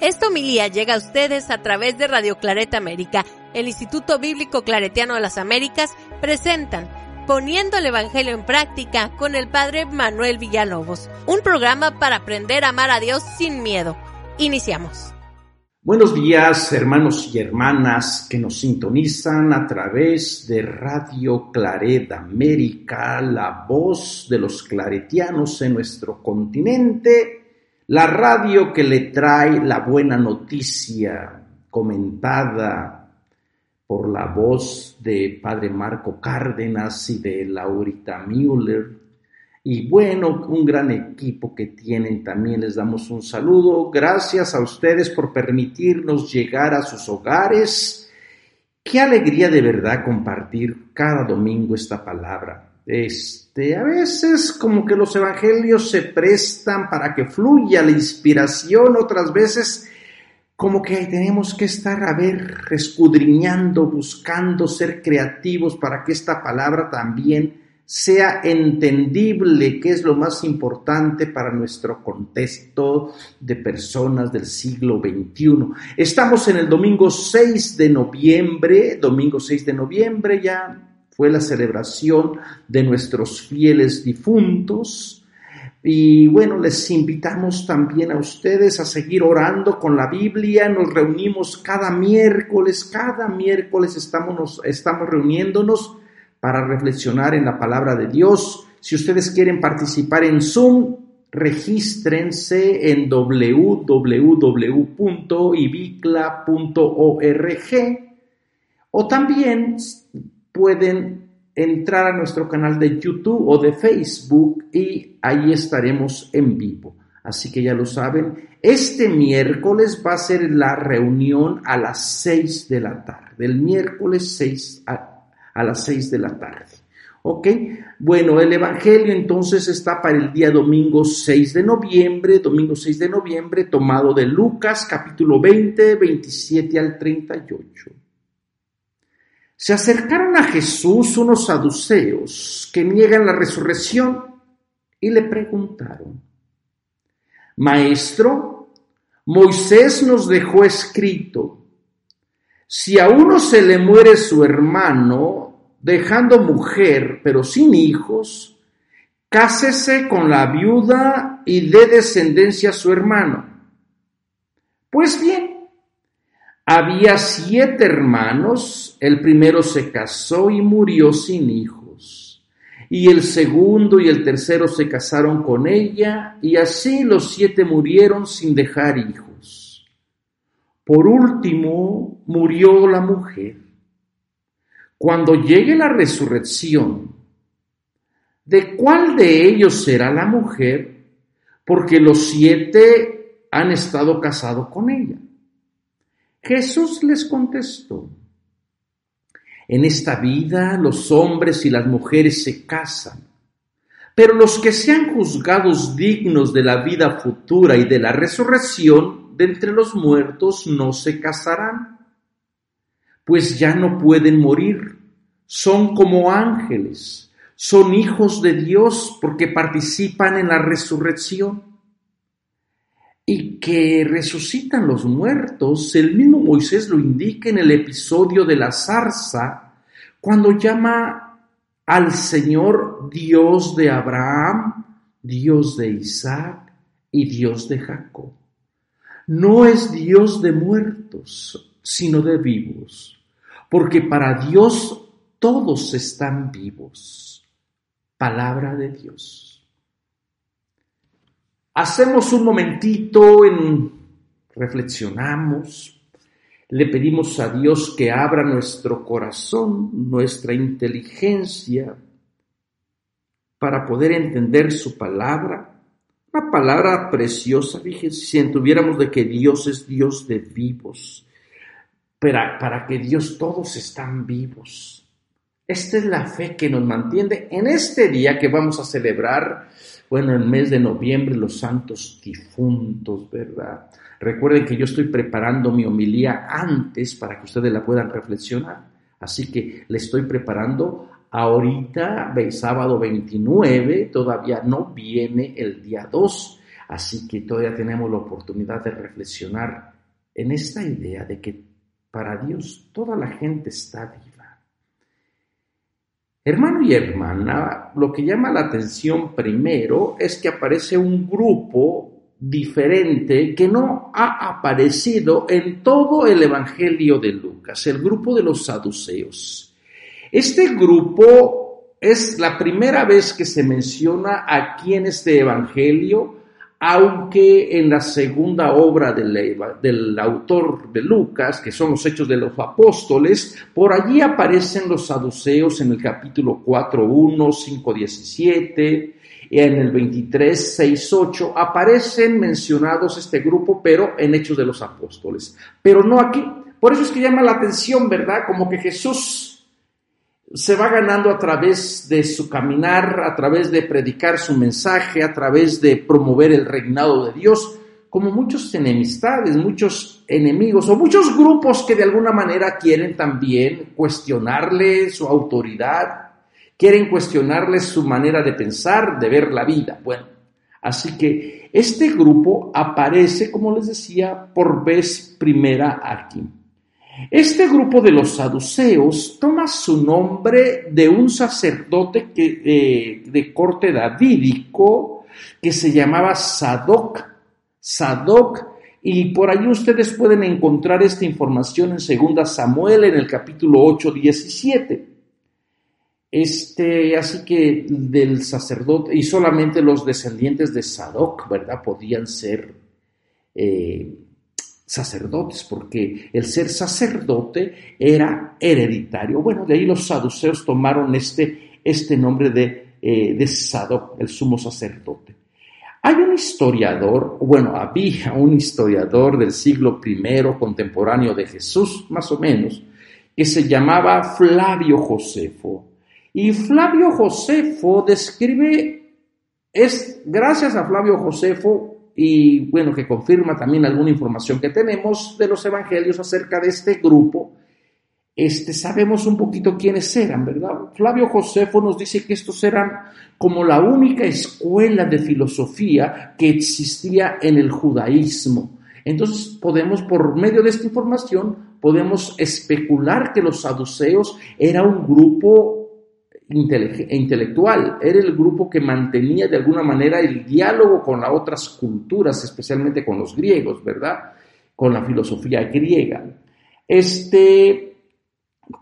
Esta homilía llega a ustedes a través de Radio Clareta América. El Instituto Bíblico Claretiano de las Américas presentan Poniendo el Evangelio en Práctica con el Padre Manuel Villalobos, un programa para aprender a amar a Dios sin miedo. Iniciamos. Buenos días, hermanos y hermanas que nos sintonizan a través de Radio Claret América, la voz de los claretianos en nuestro continente la radio que le trae la buena noticia comentada por la voz de Padre Marco Cárdenas y de Laurita Müller. Y bueno, un gran equipo que tienen también les damos un saludo. Gracias a ustedes por permitirnos llegar a sus hogares. Qué alegría de verdad compartir cada domingo esta palabra. Este, a veces como que los evangelios se prestan para que fluya la inspiración, otras veces como que tenemos que estar a ver, escudriñando, buscando ser creativos para que esta palabra también sea entendible, que es lo más importante para nuestro contexto de personas del siglo XXI. Estamos en el domingo 6 de noviembre, domingo 6 de noviembre ya fue la celebración de nuestros fieles difuntos. Y bueno, les invitamos también a ustedes a seguir orando con la Biblia. Nos reunimos cada miércoles, cada miércoles estamos, estamos reuniéndonos para reflexionar en la palabra de Dios. Si ustedes quieren participar en Zoom, regístrense en www.ibicla.org o también pueden entrar a nuestro canal de YouTube o de Facebook y ahí estaremos en vivo. Así que ya lo saben, este miércoles va a ser la reunión a las 6 de la tarde, el miércoles 6 a, a las 6 de la tarde. ¿Ok? Bueno, el Evangelio entonces está para el día domingo 6 de noviembre, domingo 6 de noviembre, tomado de Lucas capítulo 20, 27 al 38. Se acercaron a Jesús unos saduceos que niegan la resurrección y le preguntaron, Maestro, Moisés nos dejó escrito, si a uno se le muere su hermano, dejando mujer pero sin hijos, cásese con la viuda y dé descendencia a su hermano. Pues bien, había siete hermanos, el primero se casó y murió sin hijos, y el segundo y el tercero se casaron con ella, y así los siete murieron sin dejar hijos. Por último, murió la mujer. Cuando llegue la resurrección, ¿de cuál de ellos será la mujer? Porque los siete han estado casados con ella. Jesús les contestó, en esta vida los hombres y las mujeres se casan, pero los que sean juzgados dignos de la vida futura y de la resurrección de entre los muertos no se casarán, pues ya no pueden morir, son como ángeles, son hijos de Dios porque participan en la resurrección y que resucitan los muertos, el mismo Moisés lo indica en el episodio de la zarza, cuando llama al Señor Dios de Abraham, Dios de Isaac y Dios de Jacob. No es Dios de muertos, sino de vivos, porque para Dios todos están vivos. Palabra de Dios. Hacemos un momentito en reflexionamos, le pedimos a Dios que abra nuestro corazón, nuestra inteligencia, para poder entender su palabra. Una palabra preciosa, fíjense, si entuviéramos de que Dios es Dios de vivos, para, para que Dios todos están vivos. Esta es la fe que nos mantiene en este día que vamos a celebrar bueno, en el mes de noviembre los santos difuntos, ¿verdad? Recuerden que yo estoy preparando mi homilía antes para que ustedes la puedan reflexionar. Así que le estoy preparando ahorita, sábado 29, todavía no viene el día 2. Así que todavía tenemos la oportunidad de reflexionar en esta idea de que para Dios toda la gente está. Hermano y hermana, lo que llama la atención primero es que aparece un grupo diferente que no ha aparecido en todo el Evangelio de Lucas, el grupo de los saduceos. Este grupo es la primera vez que se menciona aquí en este Evangelio aunque en la segunda obra del, autor de Lucas, que son los Hechos de los Apóstoles, por allí aparecen los saduceos en el capítulo 4, 1, 5, 17, y en el 23, 6, 8, aparecen mencionados este grupo, pero en Hechos de los Apóstoles, pero no aquí. Por eso es que llama la atención, ¿verdad? Como que Jesús se va ganando a través de su caminar, a través de predicar su mensaje, a través de promover el reinado de Dios, como muchos enemistades, muchos enemigos o muchos grupos que de alguna manera quieren también cuestionarle su autoridad, quieren cuestionarle su manera de pensar, de ver la vida. Bueno, así que este grupo aparece, como les decía, por vez primera aquí. Este grupo de los saduceos toma su nombre de un sacerdote eh, de corte davídico que se llamaba Sadoc. Sadoc, y por ahí ustedes pueden encontrar esta información en 2 Samuel en el capítulo 8, 17. Este, así que del sacerdote, y solamente los descendientes de Sadoc, ¿verdad? Podían ser eh, sacerdotes, porque el ser sacerdote era hereditario. Bueno, de ahí los saduceos tomaron este, este nombre de, eh, de Sadoc, el sumo sacerdote. Hay un historiador, bueno, había un historiador del siglo I contemporáneo de Jesús, más o menos, que se llamaba Flavio Josefo. Y Flavio Josefo describe, es gracias a Flavio Josefo, y bueno, que confirma también alguna información que tenemos de los evangelios acerca de este grupo, este, sabemos un poquito quiénes eran, ¿verdad? Flavio Josefo nos dice que estos eran como la única escuela de filosofía que existía en el judaísmo. Entonces podemos, por medio de esta información, podemos especular que los saduceos era un grupo intelectual, era el grupo que mantenía de alguna manera el diálogo con las otras culturas, especialmente con los griegos, ¿verdad? Con la filosofía griega. Este,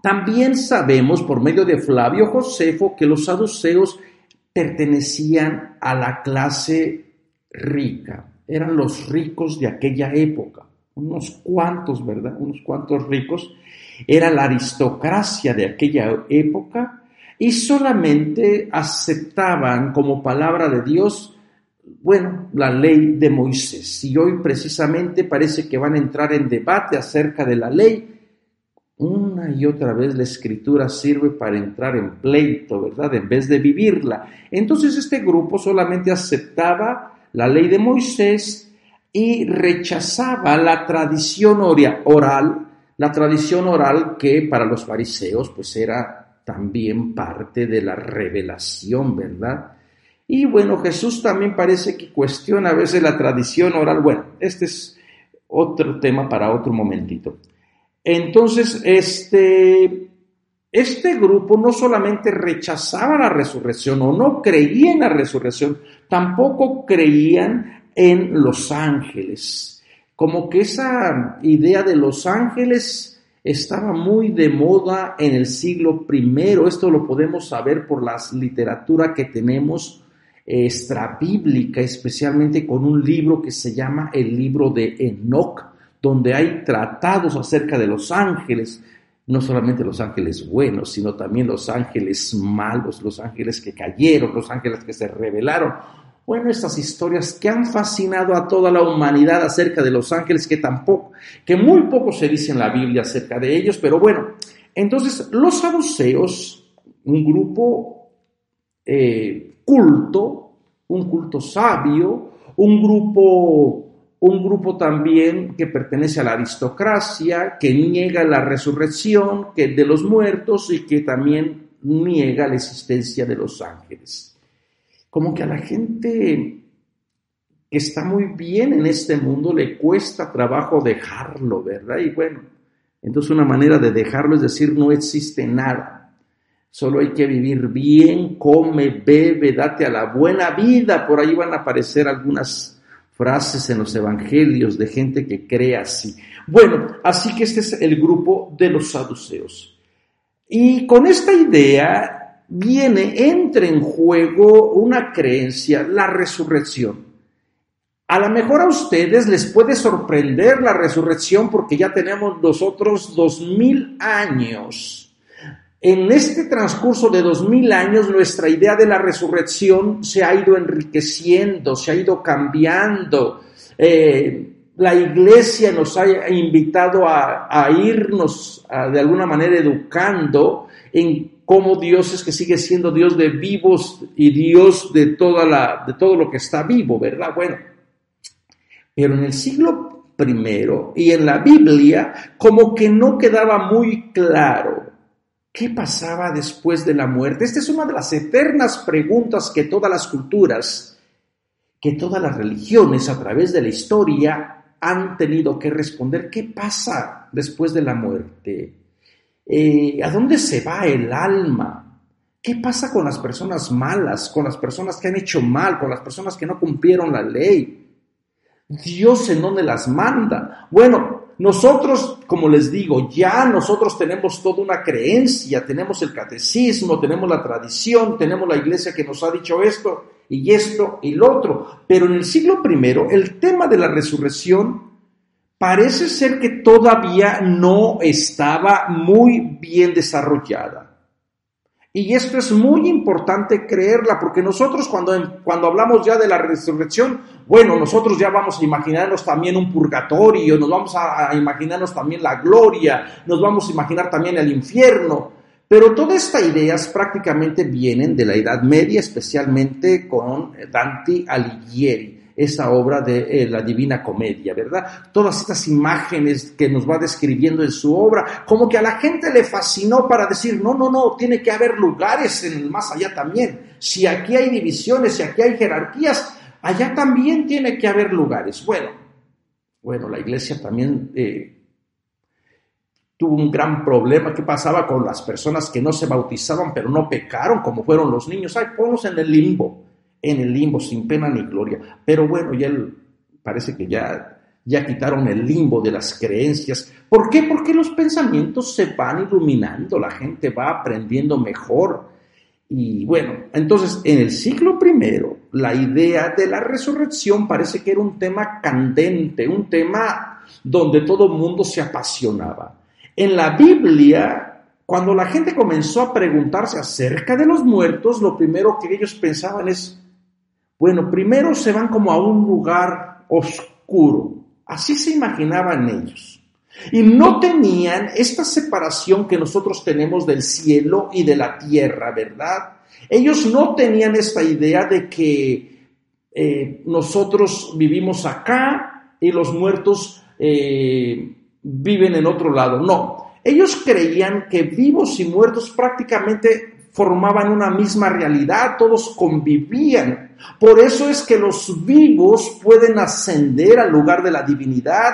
también sabemos por medio de Flavio Josefo que los saduceos pertenecían a la clase rica, eran los ricos de aquella época, unos cuantos, ¿verdad? Unos cuantos ricos, era la aristocracia de aquella época y solamente aceptaban como palabra de Dios, bueno, la ley de Moisés. Y hoy precisamente parece que van a entrar en debate acerca de la ley. Una y otra vez la escritura sirve para entrar en pleito, ¿verdad? En vez de vivirla. Entonces este grupo solamente aceptaba la ley de Moisés y rechazaba la tradición oral, la tradición oral que para los fariseos pues era también parte de la revelación, ¿verdad? Y bueno, Jesús también parece que cuestiona a veces la tradición oral. Bueno, este es otro tema para otro momentito. Entonces, este, este grupo no solamente rechazaba la resurrección o no creía en la resurrección, tampoco creían en los ángeles. Como que esa idea de los ángeles estaba muy de moda en el siglo I. Esto lo podemos saber por la literatura que tenemos extrabíblica, especialmente con un libro que se llama el libro de Enoch, donde hay tratados acerca de los ángeles, no solamente los ángeles buenos, sino también los ángeles malos, los ángeles que cayeron, los ángeles que se rebelaron. Bueno, estas historias que han fascinado a toda la humanidad acerca de los ángeles, que tampoco, que muy poco se dice en la Biblia acerca de ellos, pero bueno, entonces los saduceos, un grupo eh, culto, un culto sabio, un grupo, un grupo también que pertenece a la aristocracia, que niega la resurrección de los muertos y que también niega la existencia de los ángeles como que a la gente que está muy bien en este mundo, le cuesta trabajo dejarlo, ¿verdad? Y bueno, entonces una manera de dejarlo es decir, no existe nada. Solo hay que vivir bien, come, bebe, date a la buena vida. Por ahí van a aparecer algunas frases en los evangelios de gente que cree así. Bueno, así que este es el grupo de los saduceos. Y con esta idea viene, entra en juego una creencia, la resurrección. A lo mejor a ustedes les puede sorprender la resurrección porque ya tenemos nosotros dos mil años. En este transcurso de dos mil años, nuestra idea de la resurrección se ha ido enriqueciendo, se ha ido cambiando. Eh, la iglesia nos ha invitado a, irnos de alguna manera educando en cómo Dios es que sigue siendo Dios de vivos y Dios de, toda la, de todo lo que está vivo, ¿verdad? Bueno, pero en el siglo primero y en la Biblia como que no quedaba muy claro qué pasaba después de la muerte. Esta es una de las eternas preguntas que todas las culturas, que todas las religiones a través de la historia han tenido que responder. ¿Qué pasa después de la muerte? Eh, ¿A dónde se va el alma? ¿Qué pasa con las personas malas, con las personas que han hecho mal, con las personas que no cumplieron la ley? Dios en dónde las manda. Bueno, nosotros, como les digo, ya nosotros tenemos toda una creencia, tenemos el catecismo, tenemos la tradición, tenemos la iglesia que nos ha dicho esto y esto y lo otro. Pero en el siglo I, el tema de la resurrección parece ser que todavía no estaba muy bien desarrollada. Y esto es muy importante creerla, porque nosotros cuando, cuando hablamos ya de la resurrección, bueno, nosotros ya vamos a imaginarnos también un purgatorio, nos vamos a, imaginarnos también la gloria, nos vamos a imaginar también el infierno. Pero todas estas ideas prácticamente vienen de la Edad Media, especialmente con Dante Alighieri esa obra de eh, la Divina Comedia, ¿verdad? Todas estas imágenes que nos va describiendo en su obra, como que a la gente le fascinó para decir, no, no, no, tiene que haber lugares en el más allá también. Si aquí hay divisiones, si aquí hay jerarquías, allá también tiene que haber lugares. Bueno, bueno, la iglesia también... Eh, tuvo un gran problema. ¿Qué pasaba con las personas que no se bautizaban pero no pecaron, como fueron los niños? Ay, ponlos en el limbo en el limbo sin pena ni gloria. Pero bueno, ya parece que ya, ya quitaron el limbo de las creencias. ¿Por qué? Porque los pensamientos se van iluminando, la gente va aprendiendo mejor. Y bueno, entonces en el siglo primero, la idea de la resurrección parece que era un tema candente, un tema donde todo el mundo se apasionaba. En la Biblia cuando la gente comenzó a preguntarse acerca de los muertos, lo primero que ellos pensaban es, bueno, primero se van como a un lugar oscuro. Así se imaginaban ellos. Y no tenían esta separación que nosotros tenemos del cielo y de la tierra, ¿verdad? Ellos no tenían esta idea de que eh, nosotros vivimos acá y los muertos eh, viven en otro lado. No, ellos creían que vivos y muertos prácticamente formaban una misma realidad, todos convivían. Por eso es que los vivos pueden ascender al lugar de la divinidad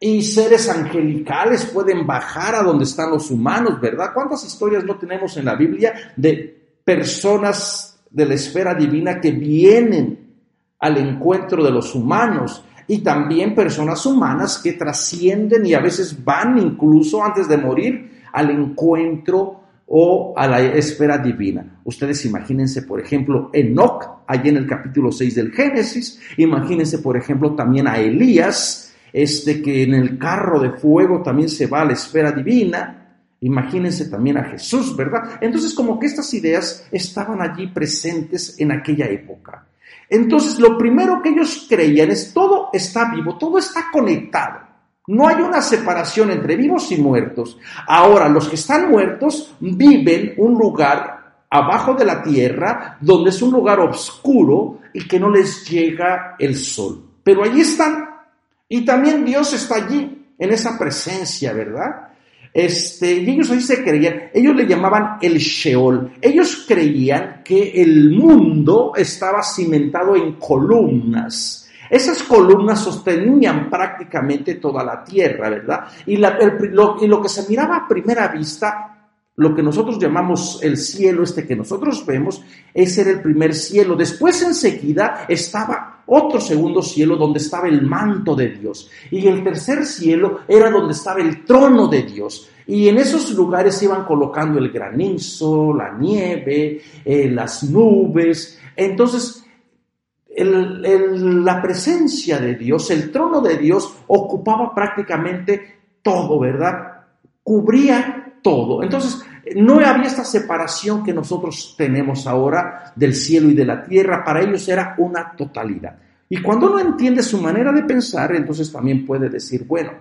y seres angelicales pueden bajar a donde están los humanos, ¿verdad? ¿Cuántas historias no tenemos en la Biblia de personas de la esfera divina que vienen al encuentro de los humanos? y también personas humanas que trascienden y a veces van incluso antes de morir al encuentro o a la esfera divina. Ustedes imagínense, por ejemplo, Enoch, allí en el capítulo 6 del Génesis, imagínense, por ejemplo, también a Elías, este que en el carro de fuego también se va a la esfera divina, imagínense también a Jesús, ¿verdad? Entonces, como que estas ideas estaban allí presentes en aquella época. Entonces, lo primero que ellos creían es todo está vivo, todo está conectado. No hay una separación entre vivos y muertos. Ahora, los que están muertos viven un lugar abajo de la tierra, donde es un lugar oscuro y que no les llega el sol. Pero allí están. Y también Dios está allí, en esa presencia, ¿verdad? Este, y ellos ahí se creían, ellos le llamaban el Sheol. Ellos creían que el mundo estaba cimentado en columnas Esas columnas sostenían prácticamente toda la tierra, ¿verdad? Y, lo, que se miraba a primera vista lo que nosotros llamamos el cielo, este que nosotros vemos, ese era el primer cielo. Después enseguida estaba otro segundo cielo donde estaba el manto de Dios. Y el tercer cielo era donde estaba el trono de Dios. Y en esos lugares iban colocando el granizo, la nieve, eh, las nubes. Entonces, la presencia de Dios, el trono de Dios, ocupaba prácticamente todo, ¿verdad? Cubría todo. Entonces, no había esta separación que nosotros tenemos ahora del cielo y de la tierra, para ellos era una totalidad. Y cuando uno entiende su manera de pensar, entonces también puede decir, bueno,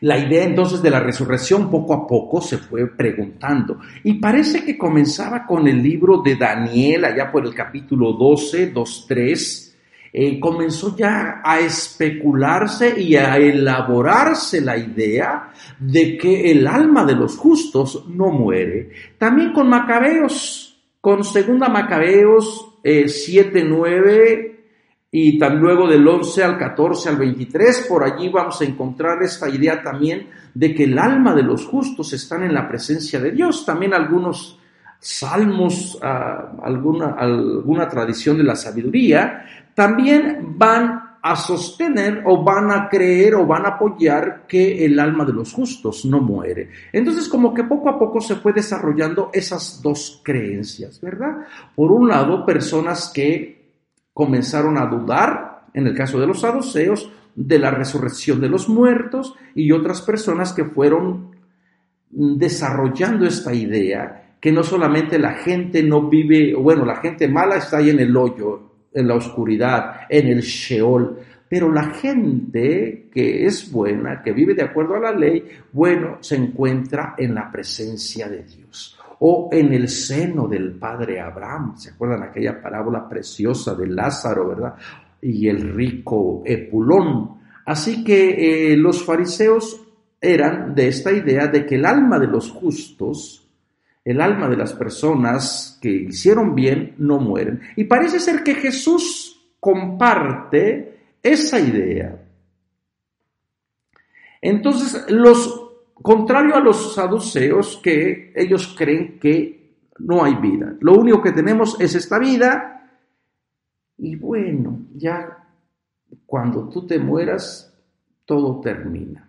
la idea entonces de la resurrección poco a poco se fue preguntando y parece que comenzaba con el libro de Daniel, allá por el capítulo 12, 2, 3, eh, comenzó ya a especularse y a elaborarse la idea de que el alma de los justos no muere. También con Macabeos, con segunda Macabeos eh, 7, 9 y tan luego del 11 al 14 al 23, por allí vamos a encontrar esta idea también de que el alma de los justos están en la presencia de Dios. También algunos salmos, ah, alguna, alguna tradición de la sabiduría, también van a sostener o van a creer o van a apoyar que el alma de los justos no muere. Entonces como que poco a poco se fue desarrollando esas dos creencias, ¿verdad? Por un lado, personas que comenzaron a dudar, en el caso de los saduceos, de la resurrección de los muertos y otras personas que fueron desarrollando esta idea que no solamente la gente no vive, bueno, la gente mala está ahí en el hoyo, en la oscuridad, en el Sheol. Pero la gente que es buena, que vive de acuerdo a la ley, bueno, se encuentra en la presencia de Dios o en el seno del padre Abraham. ¿Se acuerdan aquella parábola preciosa de Lázaro, verdad? Y el rico Epulón. Así que eh, los fariseos eran de esta idea de que el alma de los justos el alma de las personas que hicieron bien no mueren. Y parece ser que Jesús comparte esa idea. Entonces, los contrario a los saduceos que ellos creen que no hay vida. Lo único que tenemos es esta vida y bueno, ya cuando tú te mueras todo termina.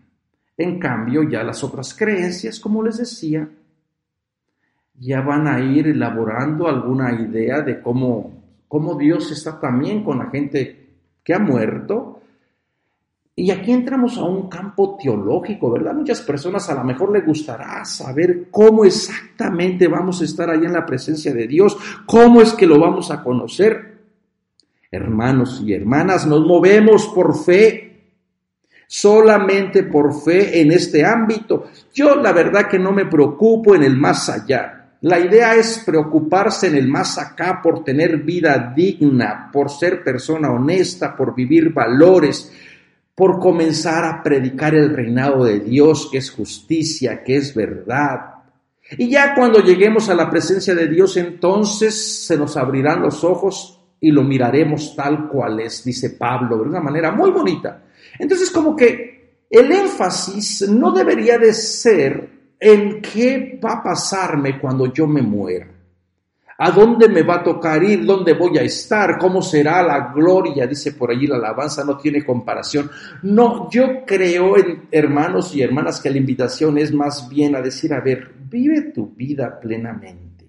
En cambio, ya las otras creencias, como les decía, ya van a ir elaborando alguna idea de cómo, cómo Dios está también con la gente que ha muerto. Y aquí entramos a un campo teológico, ¿verdad? Muchas personas a lo mejor les gustará saber cómo exactamente vamos a estar ahí en la presencia de Dios, cómo es que lo vamos a conocer. Hermanos y hermanas, nos movemos por fe, solamente por fe en este ámbito. Yo la verdad que no me preocupo en el más allá. La idea es preocuparse en el más acá por tener vida digna, por ser persona honesta, por vivir valores, por comenzar a predicar el reinado de Dios, que es justicia, que es verdad. Y ya cuando lleguemos a la presencia de Dios, entonces se nos abrirán los ojos y lo miraremos tal cual es, dice Pablo, de una manera muy bonita. Entonces como que el énfasis no debería de ser en qué va a pasarme cuando yo me muera. ¿A dónde me va a tocar ir? ¿Dónde voy a estar? ¿Cómo será la gloria? Dice por allí la alabanza, no tiene comparación. No, yo creo, en, hermanos y hermanas, que la invitación es más bien a decir, a ver, vive tu vida plenamente.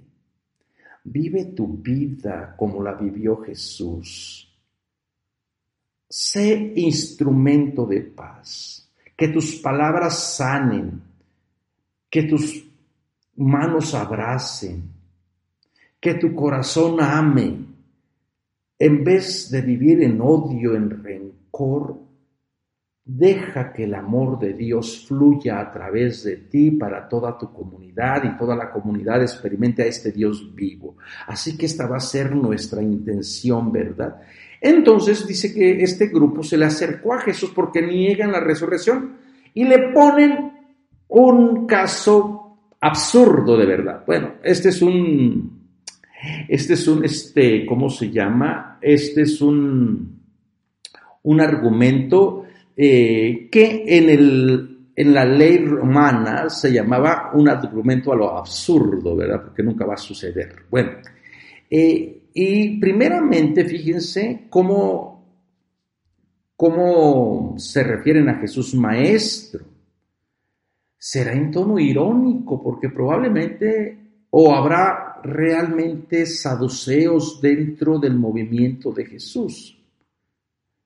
Vive tu vida como la vivió Jesús. Sé instrumento de paz. Que tus palabras sanen, que tus manos abracen, que tu corazón ame, en vez de vivir en odio, en rencor, deja que el amor de Dios fluya a través de ti para toda tu comunidad y toda la comunidad experimente a este Dios vivo. Así que esta va a ser nuestra intención, ¿verdad? Entonces dice que este grupo se le acercó a Jesús porque niegan la resurrección y le ponen un caso absurdo de verdad. Bueno, este es un, este es un, este, ¿cómo se llama? Este es un, un argumento eh, que en, el, en la ley romana se llamaba un argumento a lo absurdo, ¿verdad? Porque nunca va a suceder. Bueno, eh, y primeramente fíjense cómo, cómo se refieren a Jesús maestro. Será en tono irónico, porque probablemente o habrá realmente saduceos dentro del movimiento de Jesús.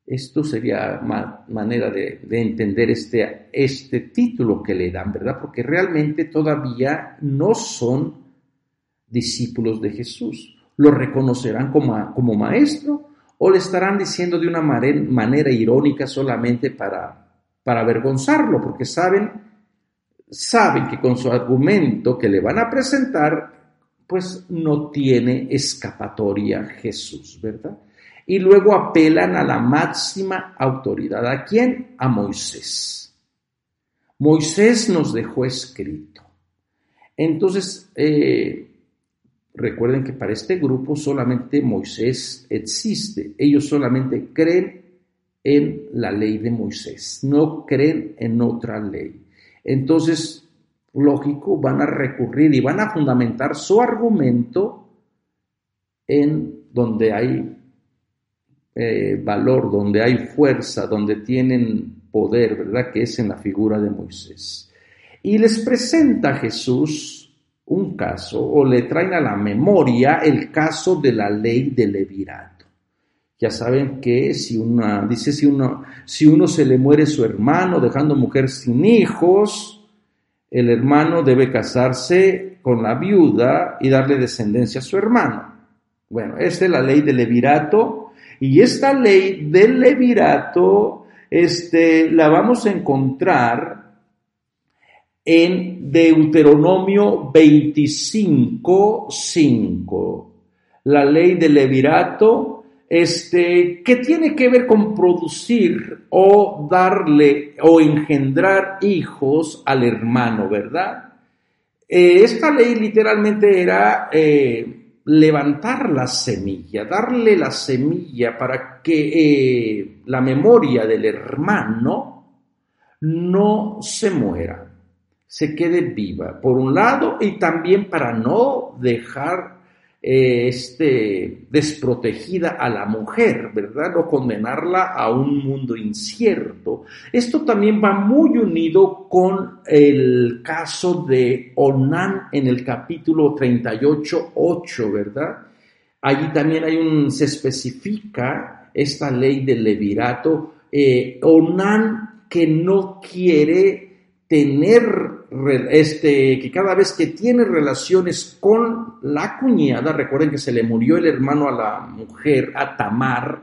Esto sería manera de, entender este, este título que le dan, ¿verdad? Porque realmente todavía no son discípulos de Jesús. ¿Lo reconocerán como, como maestro o le estarán diciendo de una manera irónica solamente para, para avergonzarlo? Porque saben, saben que con su argumento que le van a presentar, pues no tiene escapatoria Jesús, ¿verdad? y luego apelan a la máxima autoridad. ¿A quién? A Moisés. Moisés nos dejó escrito. Entonces, eh, recuerden que para este grupo solamente Moisés existe. Ellos solamente creen en la ley de Moisés, no creen en otra ley. Entonces, lógico, van a recurrir y van a fundamentar su argumento en donde hay eh, valor, donde hay fuerza, donde tienen poder, ¿verdad? Que es en la figura de Moisés. Y les presenta a Jesús un caso, o le traen a la memoria el caso de la ley del levirato. Ya saben que si una, dice, si uno, si uno se le muere su hermano dejando mujer sin hijos, el hermano debe casarse con la viuda y darle descendencia a su hermano. Bueno, esta es la ley del levirato y esta ley del levirato este, la vamos a encontrar en Deuteronomio 25.5. La ley del levirato, este, que tiene que ver con producir o darle o engendrar hijos al hermano, ¿verdad? Eh, esta ley literalmente era eh, levantar la semilla, darle la semilla para que eh, la memoria del hermano no se muera, se quede viva, por un lado, y también para no dejar eh, este, desprotegida a la mujer, ¿verdad? No condenarla a un mundo incierto. Esto también va muy unido con el caso de Onán en el capítulo 38, 8, ¿verdad? Allí también hay un, se especifica esta ley del levirato, eh, Onán que no quiere tener este, que cada vez que tiene relaciones con la cuñada, recuerden que se le murió el hermano a la mujer, a Tamar,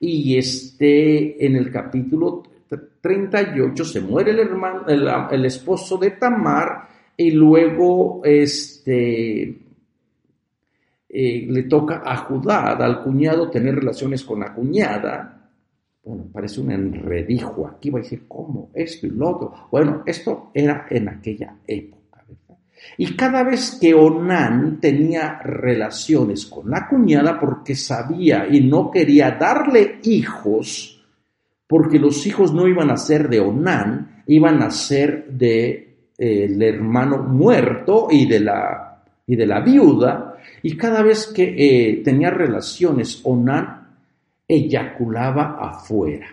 y este, en el capítulo 38 se muere el hermano, el, esposo de Tamar, y luego este, eh, le toca a Judá, al cuñado, tener relaciones con la cuñada, bueno, parece un enredijo. Aquí va a decir, ¿cómo? Esto y lo otro. Bueno, esto era en aquella época. Y cada vez que Onán tenía relaciones con la cuñada porque sabía y no quería darle hijos, porque los hijos no iban a ser de Onán, iban a ser de eh, hermano muerto y de la, y de la viuda, y cada vez que eh, tenía relaciones Onán eyaculaba afuera,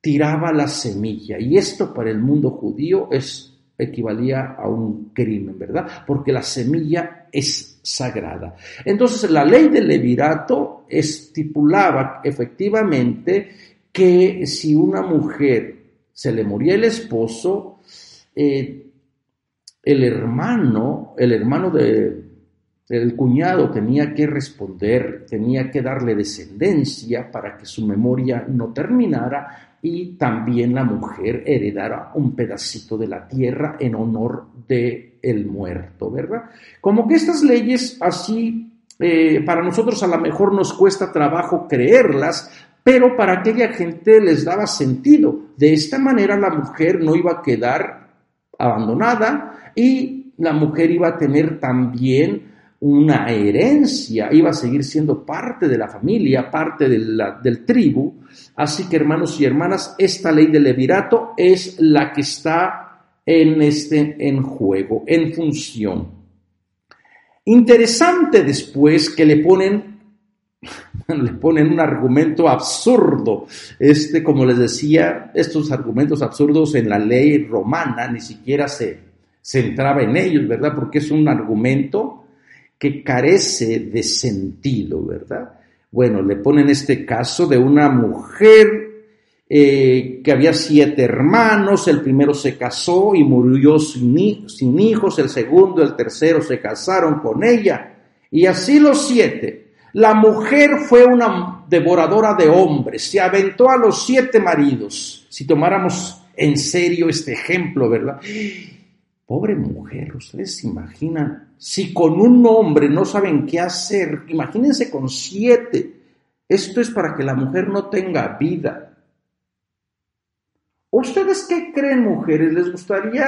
tiraba la semilla. Y esto para el mundo judío es equivalía a un crimen, ¿verdad? Porque la semilla es sagrada. Entonces la ley del levirato estipulaba efectivamente que si una mujer se le moría el esposo, eh, el hermano, el hermano de, el cuñado tenía que responder, tenía que darle descendencia para que su memoria no terminara y también la mujer heredara un pedacito de la tierra en honor de el muerto, ¿verdad? Como que estas leyes así eh, para nosotros a lo mejor nos cuesta trabajo creerlas, pero para aquella gente les daba sentido. De esta manera la mujer no iba a quedar abandonada y la mujer iba a tener también una herencia, iba a seguir siendo parte de la familia, parte de del tribu. Así que hermanos y hermanas, esta ley del levirato es la que está en, este, en juego, en función. Interesante después que le ponen, le ponen un argumento absurdo. Este, como les decía, estos argumentos absurdos en la ley romana ni siquiera se, se entraba en ellos, ¿verdad? Porque es un argumento que carece de sentido, ¿verdad? Bueno, le ponen este caso de una mujer eh, que había siete hermanos, el primero se casó y murió sin, sin hijos, el segundo, el tercero se casaron con ella, y así los siete. La mujer fue una devoradora de hombres, se aventó a los siete maridos, si tomáramos en serio este ejemplo, ¿verdad? Pobre mujer, ustedes se imaginan, si con un hombre no saben qué hacer, imagínense con siete. Esto es para que la mujer no tenga vida. ¿Ustedes qué creen, mujeres? ¿Les gustaría?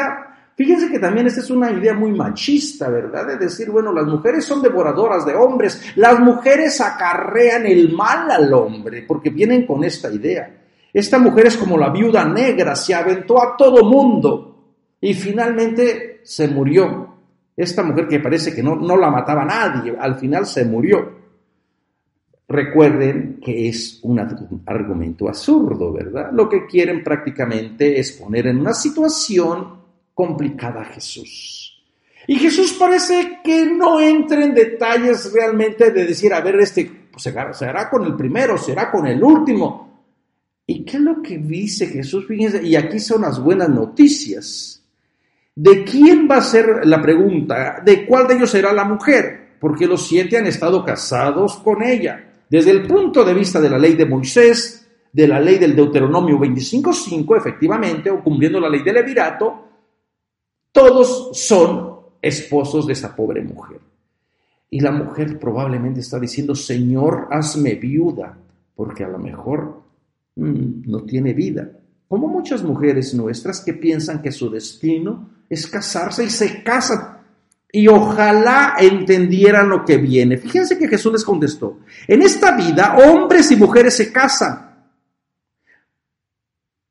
Fíjense que también esta es una idea muy machista, ¿verdad? De decir, bueno, las mujeres son devoradoras de hombres, las mujeres acarrean el mal al hombre, porque vienen con esta idea. Esta mujer es como la viuda negra, se aventó a todo mundo y finalmente se murió. Esta mujer que parece que no, no la mataba nadie, al final se murió. Recuerden que es un argumento absurdo, ¿verdad? Lo que quieren prácticamente es poner en una situación complicada a Jesús. Y Jesús parece que no entra en detalles realmente de decir, a ver, este pues, será con el primero, será con el último. ¿Y qué es lo que dice Jesús? Fíjense, y aquí son las buenas noticias. ¿De quién va a ser la pregunta? ¿De cuál de ellos será la mujer? Porque los siete han estado casados con ella. Desde el punto de vista de la ley de Moisés, de la ley del Deuteronomio 25.5, efectivamente, o cumpliendo la ley del Levirato, todos son esposos de esa pobre mujer. Y la mujer probablemente está diciendo, Señor, hazme viuda, porque a lo mejor mm, no tiene vida. Como muchas mujeres nuestras que piensan que su destino es casarse y se casan. Y ojalá entendieran lo que viene. Fíjense que Jesús les contestó, en esta vida hombres y mujeres se casan,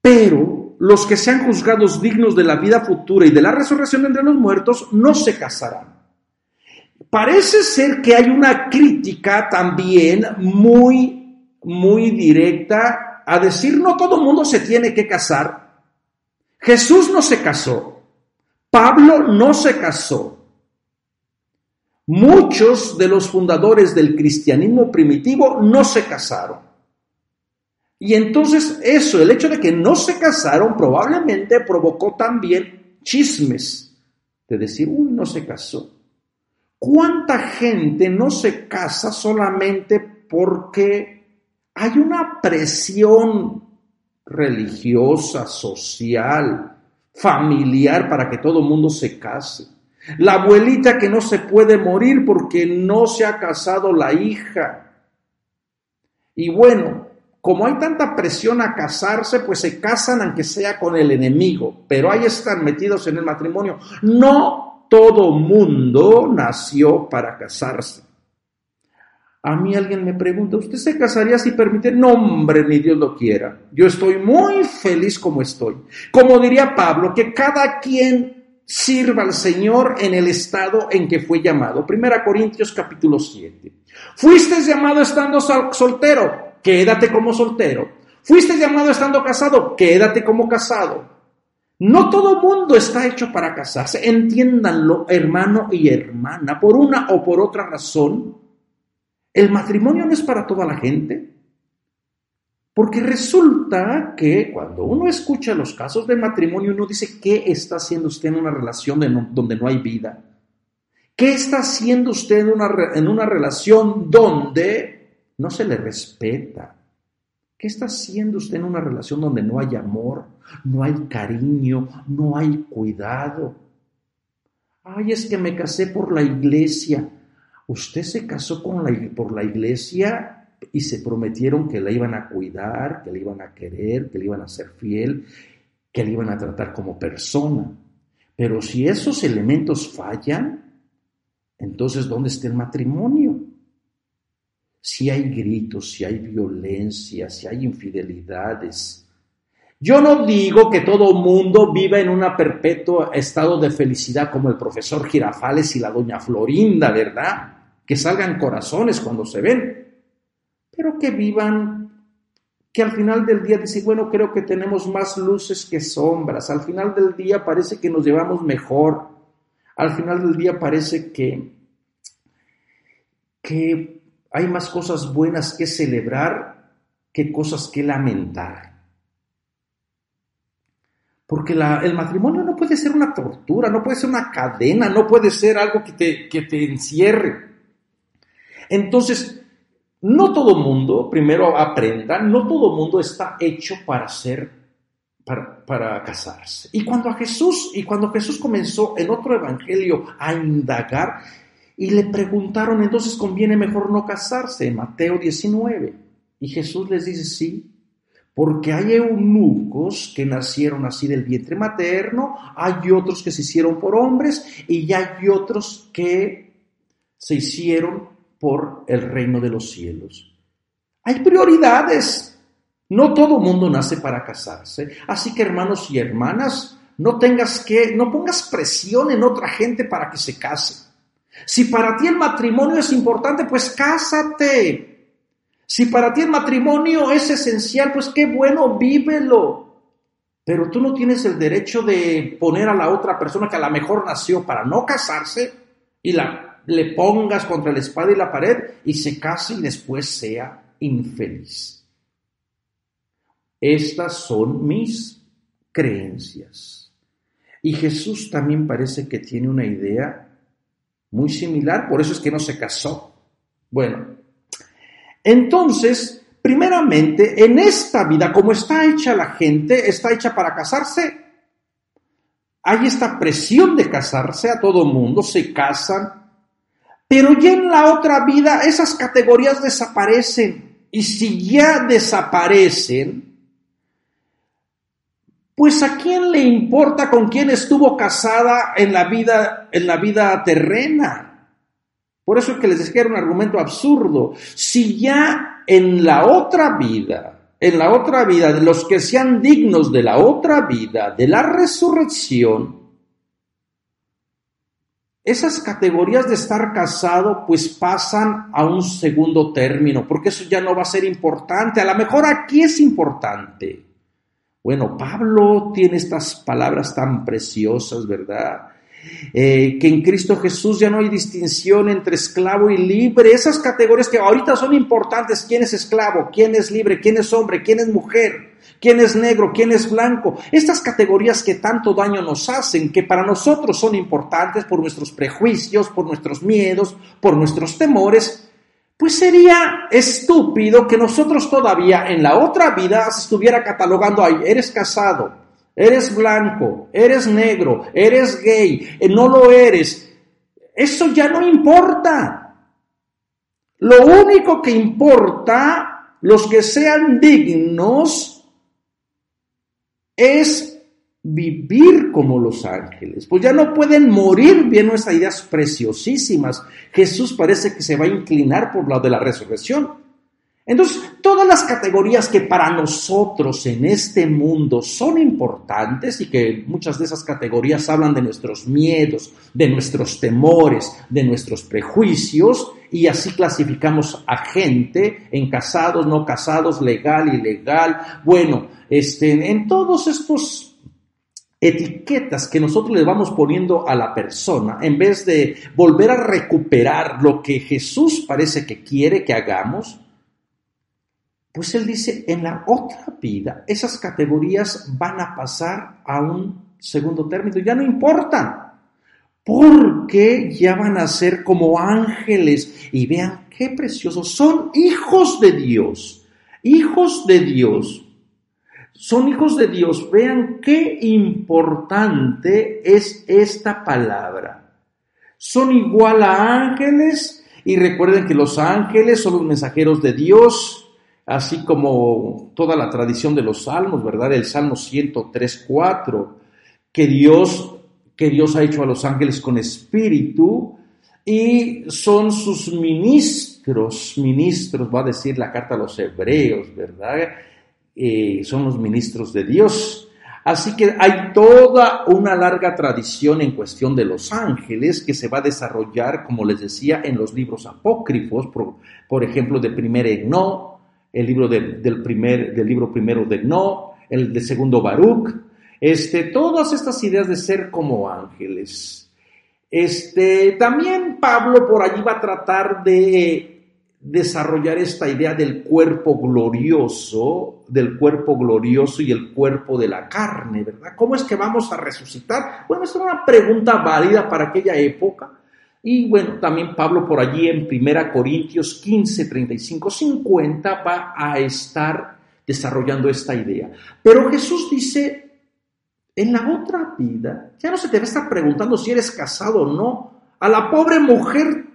pero los que sean juzgados dignos de la vida futura y de la resurrección entre los muertos no se casarán. Parece ser que hay una crítica también muy, muy directa a decir no todo mundo se tiene que casar. Jesús no se casó. Pablo no se casó. Muchos de los fundadores del cristianismo primitivo no se casaron. Y entonces eso, el hecho de que no se casaron, probablemente provocó también chismes de decir, uy, no se casó. ¿Cuánta gente no se casa solamente porque hay una presión religiosa, social, familiar para que todo mundo se case. La abuelita que no se puede morir porque no se ha casado la hija. Y bueno, como hay tanta presión a casarse, pues se casan aunque sea con el enemigo, pero ahí están metidos en el matrimonio. No todo mundo nació para casarse. A mí alguien me pregunta, ¿usted se casaría si permite? No, hombre, ni Dios lo quiera. Yo estoy muy feliz como estoy. Como diría Pablo, que cada quien sirva al Señor en el estado en que fue llamado. Primera Corintios capítulo 7. Fuiste llamado estando soltero, quédate como soltero. Fuiste llamado estando casado, quédate como casado. No todo mundo está hecho para casarse, entiéndanlo, hermano y hermana, por una o por otra razón. El matrimonio no es para toda la gente. Porque resulta que cuando uno escucha los casos de matrimonio, uno dice, ¿qué está haciendo usted en una relación donde no hay vida? ¿Qué está haciendo usted en una, en una relación donde no se le respeta? ¿Qué está haciendo usted en una relación donde no hay amor, no hay cariño, no hay cuidado? Ay, es que me casé por la iglesia. Usted se casó con la, por la iglesia y se prometieron que la iban a cuidar, que la iban a querer, que le iban a ser fiel, que le iban a tratar como persona. Pero si esos elementos fallan, entonces ¿dónde está el matrimonio? Si hay gritos, si hay violencia, si hay infidelidades. Yo no digo que todo mundo viva en un perpetuo estado de felicidad como el profesor Girafales y la doña Florinda, ¿verdad? Que salgan corazones cuando se ven, pero que vivan que al final del día dice, bueno, creo que tenemos más luces que sombras, al final del día parece que nos llevamos mejor, al final del día parece que, que hay más cosas buenas que celebrar que cosas que lamentar. Porque el matrimonio no puede ser una tortura, no puede ser una cadena, no puede ser algo que te, que te encierre. Entonces, no todo mundo, primero aprenda, no todo mundo está hecho para ser, para, casarse. Y cuando a Jesús, y cuando Jesús comenzó en otro evangelio a indagar, y le preguntaron, entonces conviene mejor no casarse, Mateo 19. Y Jesús les dice, sí, porque hay eunucos que nacieron así del vientre materno, hay otros que se hicieron por hombres y hay otros que se hicieron por el reino de los cielos. Hay prioridades. No todo mundo nace para casarse. Así que hermanos y hermanas, no tengas que, no pongas presión en otra gente para que se case. Si para ti el matrimonio es importante, pues cásate. Si para ti el matrimonio es esencial, pues qué bueno, vívelo. Pero tú no tienes el derecho de poner a la otra persona que a lo mejor nació para no casarse y la le pongas contra la espada y la pared y se case y después sea infeliz. Estas son mis creencias. Y Jesús también parece que tiene una idea muy similar, por eso es que no se casó. Bueno, entonces, primeramente, en esta vida, como está hecha la gente, está hecha para casarse, hay esta presión de casarse a todo mundo, se casan, pero ya en la otra vida esas categorías desaparecen. Y si ya desaparecen, pues a quién le importa con quién estuvo casada en la vida, en la vida terrena. Por eso es que les decía era un argumento absurdo. Si ya en la otra vida, en la otra vida, de los que sean dignos de la otra vida, de la resurrección, esas categorías de estar casado pues pasan a un segundo término, porque eso ya no va a ser importante. A lo mejor aquí es importante. Bueno, Pablo tiene estas palabras tan preciosas, ¿verdad? Eh, que en Cristo Jesús ya no hay distinción entre esclavo y libre. Esas categorías que ahorita son importantes, quién es esclavo, quién es libre, quién es hombre, quién es mujer quién es negro, quién es blanco. Estas categorías que tanto daño nos hacen, que para nosotros son importantes por nuestros prejuicios, por nuestros miedos, por nuestros temores, pues sería estúpido que nosotros todavía en la otra vida estuviera catalogando eres casado, eres blanco, eres negro, eres gay, eh, no lo eres. Eso ya no importa. Lo único que importa, los que sean dignos, es vivir como los ángeles. Pues ya no pueden morir viendo esas ideas preciosísimas. Jesús parece que se va a inclinar por la de la resurrección. Entonces, todas las categorías que para nosotros en este mundo son importantes y que muchas de esas categorías hablan de nuestros miedos, de nuestros temores, de nuestros prejuicios, y así clasificamos a gente en casados, no casados, legal, ilegal. Bueno, este, en todos estos etiquetas que nosotros le vamos poniendo a la persona, en vez de volver a recuperar lo que Jesús parece que quiere que hagamos, pues él dice, en la otra vida, esas categorías van a pasar a un segundo término, ya no importan, porque ya van a ser como ángeles. Y vean qué preciosos, son hijos de Dios, hijos de Dios. Son hijos de Dios. Vean qué importante es esta palabra. Son igual a ángeles y recuerden que los ángeles son los mensajeros de Dios así como toda la tradición de los salmos, ¿verdad? El Salmo 103, 4, que Dios, que Dios ha hecho a los ángeles con espíritu y son sus ministros, ministros, va a decir la carta a los hebreos, ¿verdad? Eh, son los ministros de Dios. Así que hay toda una larga tradición en cuestión de los ángeles que se va a desarrollar, como les decía, en los libros apócrifos, por, ejemplo, de primer Eno, el libro del, primer, del libro primero de No, el de segundo Baruch, este, todas estas ideas de ser como ángeles. Este, también Pablo por allí va a tratar de desarrollar esta idea del cuerpo glorioso, del cuerpo glorioso y el cuerpo de la carne, ¿verdad? ¿Cómo es que vamos a resucitar? Bueno, es una pregunta válida para aquella época. Y bueno, también Pablo por allí en 1 Corintios 15, 35, 50 va a estar desarrollando esta idea. Pero Jesús dice, en la otra vida, ya no se te va a estar preguntando si eres casado o no. A la pobre mujer,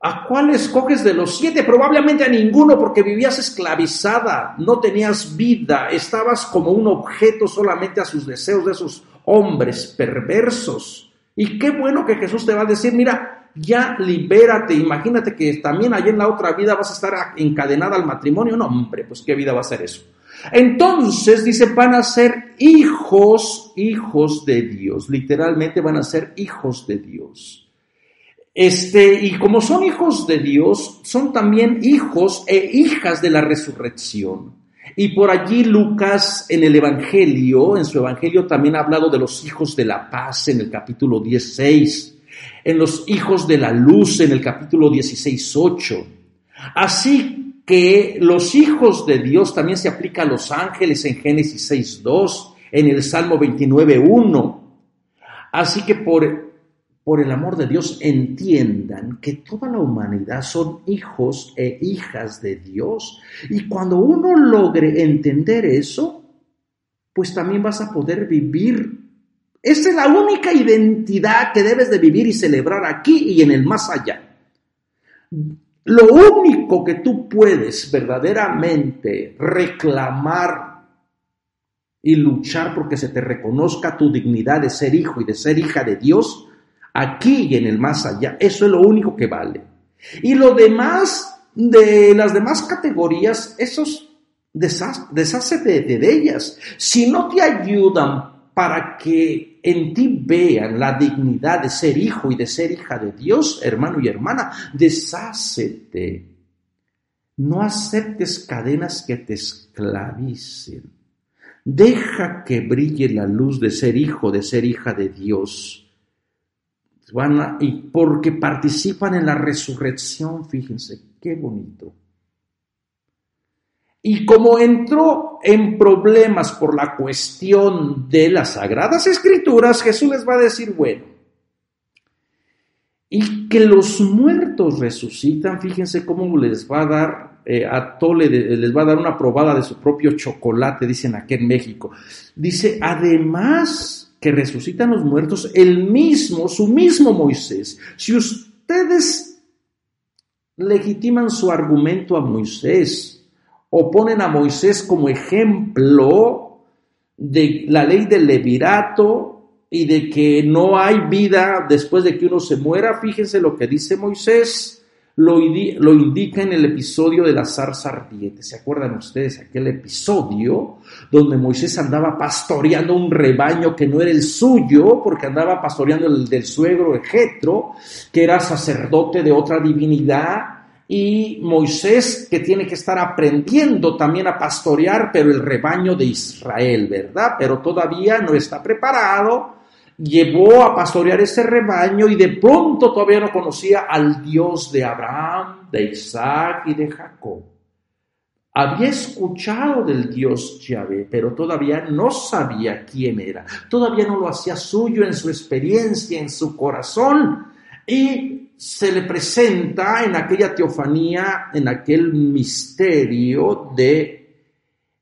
¿A cuál escoges de los siete? Probablemente a ninguno porque vivías esclavizada, no tenías vida, estabas como un objeto solamente a sus deseos de esos hombres perversos. Y qué bueno que Jesús te va a decir, mira, ya libérate, imagínate que también allá en la otra vida vas a estar encadenada al matrimonio. No, hombre, pues qué vida va a ser eso. Entonces, dice, van a ser hijos, hijos de Dios, literalmente van a ser hijos de Dios. Este, y como son hijos de Dios, son también hijos e hijas de la resurrección. Y por allí Lucas en el Evangelio, en su Evangelio también ha hablado de los hijos de la paz en el capítulo 16, en los hijos de la luz en el capítulo 16, 8. Así que los hijos de Dios también se aplica a los ángeles en Génesis 6, 2, en el Salmo 29, 1. Así que por por el amor de Dios, entiendan que toda la humanidad son hijos e hijas de Dios. Y cuando uno logre entender eso, pues también vas a poder vivir. Esa es la única identidad que debes de vivir y celebrar aquí y en el más allá. Lo único que tú puedes verdaderamente reclamar y luchar porque se te reconozca tu dignidad de ser hijo y de ser hija de Dios aquí y en el más allá. Eso es lo único que vale. Y lo demás, de las demás categorías, esos deshacete de, ellas. Si no te ayudan para que en ti vean la dignidad de ser hijo y de ser hija de Dios, hermano y hermana, deshácete. No aceptes cadenas que te esclavicen. Deja que brille la luz de ser hijo, de ser hija de Dios y porque participan en la resurrección, fíjense, qué bonito. Y como entró en problemas por la cuestión de las sagradas escrituras, Jesús les va a decir, bueno, y que los muertos resucitan, fíjense cómo les va a dar, eh, a Tole les va a dar una probada de su propio chocolate, dicen aquí en México. Dice, además que resucitan los muertos, el mismo, su mismo Moisés. Si ustedes legitiman su argumento a Moisés o ponen a Moisés como ejemplo de la ley del levirato y de que no hay vida después de que uno se muera, fíjense lo que dice Moisés lo, indica en el episodio de la zarza. ¿Se acuerdan ustedes aquel episodio donde Moisés andaba pastoreando un rebaño que no era el suyo, porque andaba pastoreando el del suegro Ejetro, que era sacerdote de otra divinidad? y Moisés que tiene que estar aprendiendo también a pastorear, pero el rebaño de Israel, ¿verdad? Pero todavía no está preparado llevó a pastorear ese rebaño y de pronto todavía no conocía al Dios de Abraham, de Isaac y de Jacob. Había escuchado del Dios Yahvé, pero todavía no sabía quién era. Todavía no lo hacía suyo en su experiencia, en su corazón. Y se le presenta en aquella teofanía, en aquel misterio de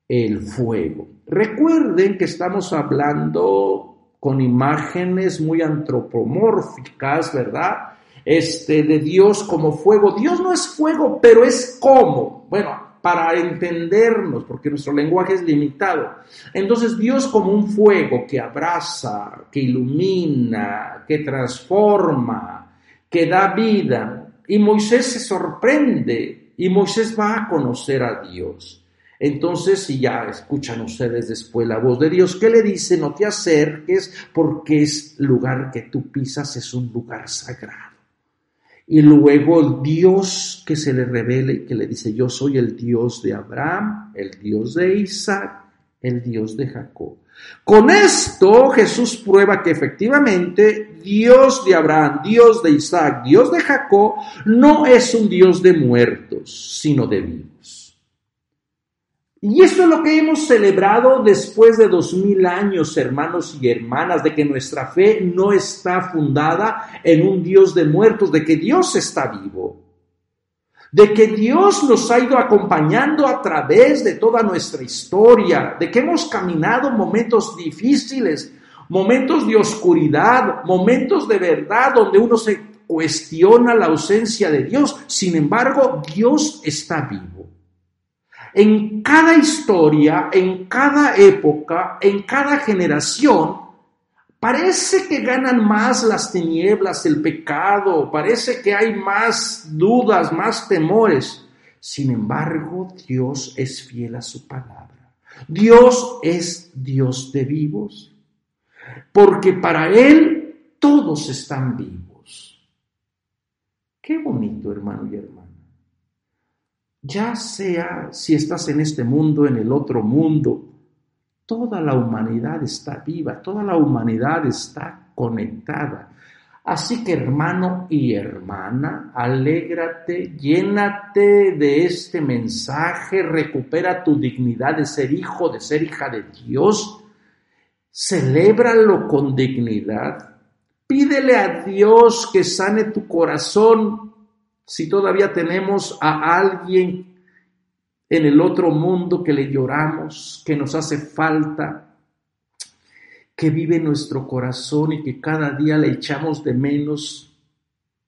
el fuego. Recuerden que estamos hablando con imágenes muy antropomórficas, ¿verdad? Este, de Dios como fuego. Dios no es fuego, pero es como. Bueno, para entendernos, porque nuestro lenguaje es limitado. Entonces Dios como un fuego que abraza, que ilumina, que transforma, que da vida. Y Moisés se sorprende y Moisés va a conocer a Dios. Entonces, si ya escuchan ustedes después la voz de Dios, ¿qué le dice? No te acerques porque es lugar que tú pisas, es un lugar sagrado. Y luego el Dios que se le revela y que le dice, yo soy el Dios de Abraham, el Dios de Isaac, el Dios de Jacob. Con esto Jesús prueba que efectivamente Dios de Abraham, Dios de Isaac, Dios de Jacob, no es un Dios de muertos, sino de vivos. Y esto es lo que hemos celebrado después de dos mil años, hermanos y hermanas, de que nuestra fe no está fundada en un Dios de muertos, de que Dios está vivo, de que Dios nos ha ido acompañando a través de toda nuestra historia, de que hemos caminado momentos difíciles, momentos de oscuridad, momentos de verdad donde uno se cuestiona la ausencia de Dios. Sin embargo, Dios está vivo. En cada historia, en cada época, en cada generación, parece que ganan más las tinieblas, el pecado, parece que hay más dudas, más temores. Sin embargo, Dios es fiel a su palabra. Dios es Dios de vivos, porque para Él todos están vivos. Qué bonito, hermano y hermano ya sea si estás en este mundo, en el otro mundo, toda la humanidad está viva, toda la humanidad está conectada. Así que hermano y hermana, alégrate, llénate de este mensaje, recupera tu dignidad de ser hijo, de ser hija de Dios, celébralo con dignidad, pídele a Dios que sane tu corazón si todavía tenemos a alguien en el otro mundo que le lloramos, que nos hace falta, que vive en nuestro corazón y que cada día le echamos de menos,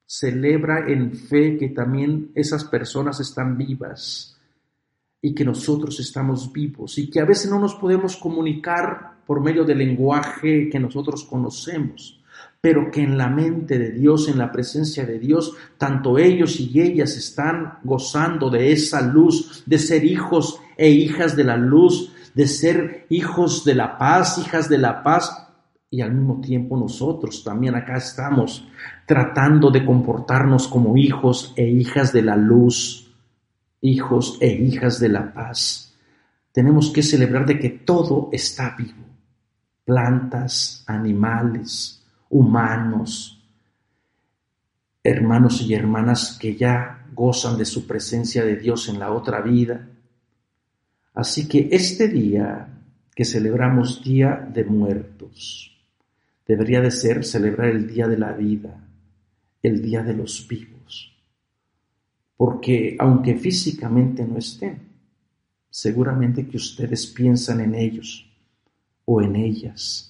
celebra en fe que también esas personas están vivas y que nosotros estamos vivos y que a veces no nos podemos comunicar por medio del lenguaje que nosotros conocemos pero que en la mente de Dios, en la presencia de Dios, tanto ellos y ellas están gozando de esa luz, de ser hijos e hijas de la luz, de ser hijos de la paz, hijas de la paz, y al mismo tiempo nosotros también acá estamos tratando de comportarnos como hijos e hijas de la luz, hijos e hijas de la paz. Tenemos que celebrar de que todo está vivo, plantas, animales, humanos, hermanos y hermanas que ya gozan de su presencia de Dios en la otra vida. Así que este día que celebramos Día de Muertos, debería de ser celebrar el Día de la Vida, el Día de los Vivos. Porque aunque físicamente no estén, seguramente que ustedes piensan en ellos o en ellas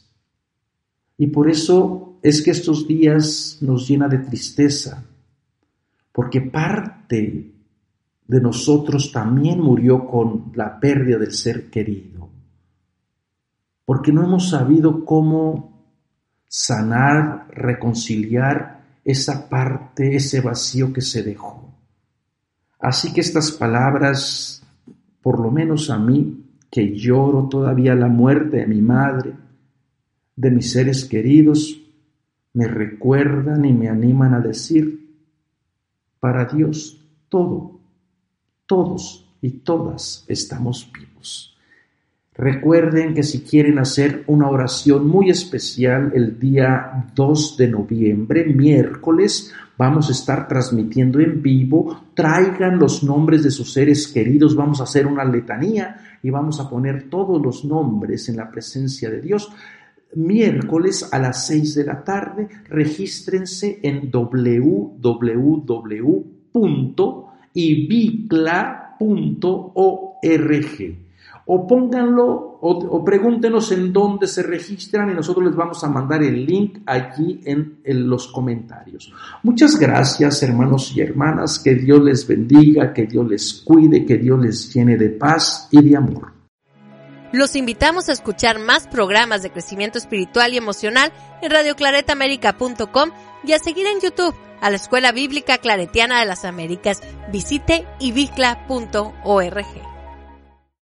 y por eso es que estos días nos llena de tristeza, porque parte de nosotros también murió con la pérdida del ser querido, porque no hemos sabido cómo sanar, reconciliar esa parte, ese vacío que se dejó. Así que estas palabras, por lo menos a mí, que lloro todavía la muerte de mi madre, de mis seres queridos me recuerdan y me animan a decir, para Dios todo, todos y todas estamos vivos. Recuerden que si quieren hacer una oración muy especial el día 2 de noviembre, miércoles, vamos a estar transmitiendo en vivo. Traigan los nombres de sus seres queridos, vamos a hacer una letanía y vamos a poner todos los nombres en la presencia de Dios miércoles a las 6 de la tarde, regístrense en www.ibicla.org o pónganlo o, pregúntenos en dónde se registran y nosotros les vamos a mandar el link allí en, en los comentarios. Muchas gracias hermanos y hermanas, que Dios les bendiga, que Dios les cuide, que Dios les llene de paz y de amor. Los invitamos a escuchar más programas de crecimiento espiritual y emocional en radioclaretamérica.com y a seguir en YouTube a la Escuela Bíblica Claretiana de las Américas. Visite ibicla.org.